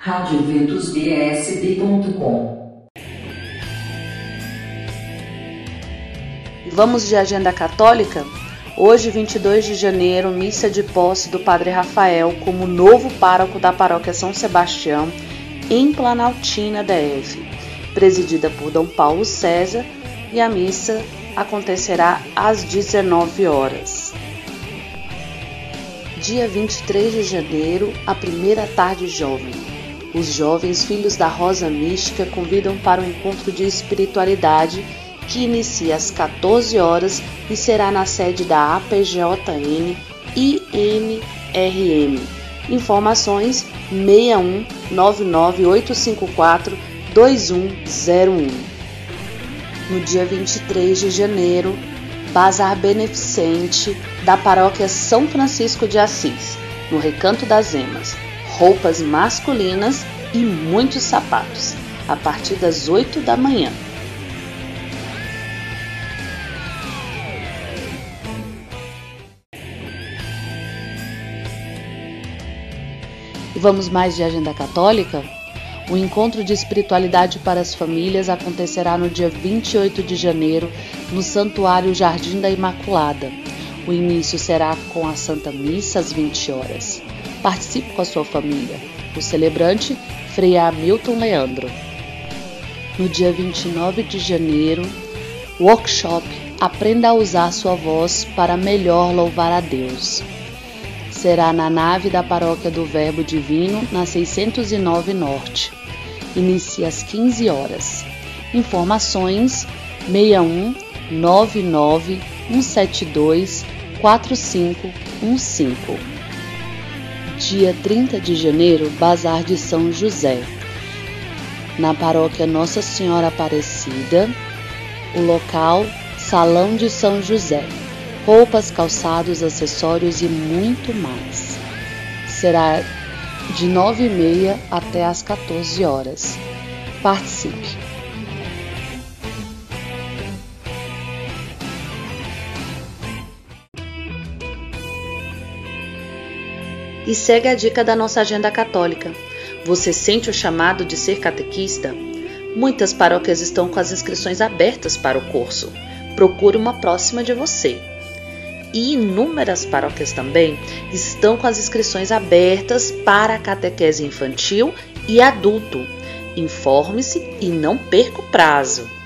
radioventusbsb.com Vamos de agenda católica? Hoje, 22 de janeiro, missa de posse do Padre Rafael como novo pároco da paróquia São Sebastião, em Planaltina DF, presidida por Dom Paulo César, e a missa acontecerá às 19 horas. Dia 23 de janeiro, a primeira tarde jovem. Os jovens filhos da Rosa Mística convidam para o encontro de espiritualidade que inicia às 14 horas e será na sede da APJN INRM. Informações 61 99854 2101. No dia 23 de janeiro, Bazar Beneficente da Paróquia São Francisco de Assis, no Recanto das Emas roupas masculinas e muitos sapatos, a partir das 8 da manhã. E vamos mais de agenda católica? O encontro de espiritualidade para as famílias acontecerá no dia 28 de janeiro no Santuário Jardim da Imaculada. O início será com a Santa Missa às 20 horas. Participe com a sua família. O celebrante, Frei Hamilton Leandro. No dia 29 de janeiro, workshop Aprenda a usar sua voz para melhor louvar a Deus. Será na nave da Paróquia do Verbo Divino, na 609 Norte. Inicia às 15 horas. Informações 61 99 172 4515 dia 30 de janeiro, Bazar de São José. Na paróquia Nossa Senhora Aparecida, o local Salão de São José. Roupas, calçados, acessórios e muito mais. Será de 9h30 até às 14 horas. Participe! E segue a dica da nossa agenda católica. Você sente o chamado de ser catequista? Muitas paróquias estão com as inscrições abertas para o curso. Procure uma próxima de você. E inúmeras paróquias também estão com as inscrições abertas para a catequese infantil e adulto. Informe-se e não perca o prazo.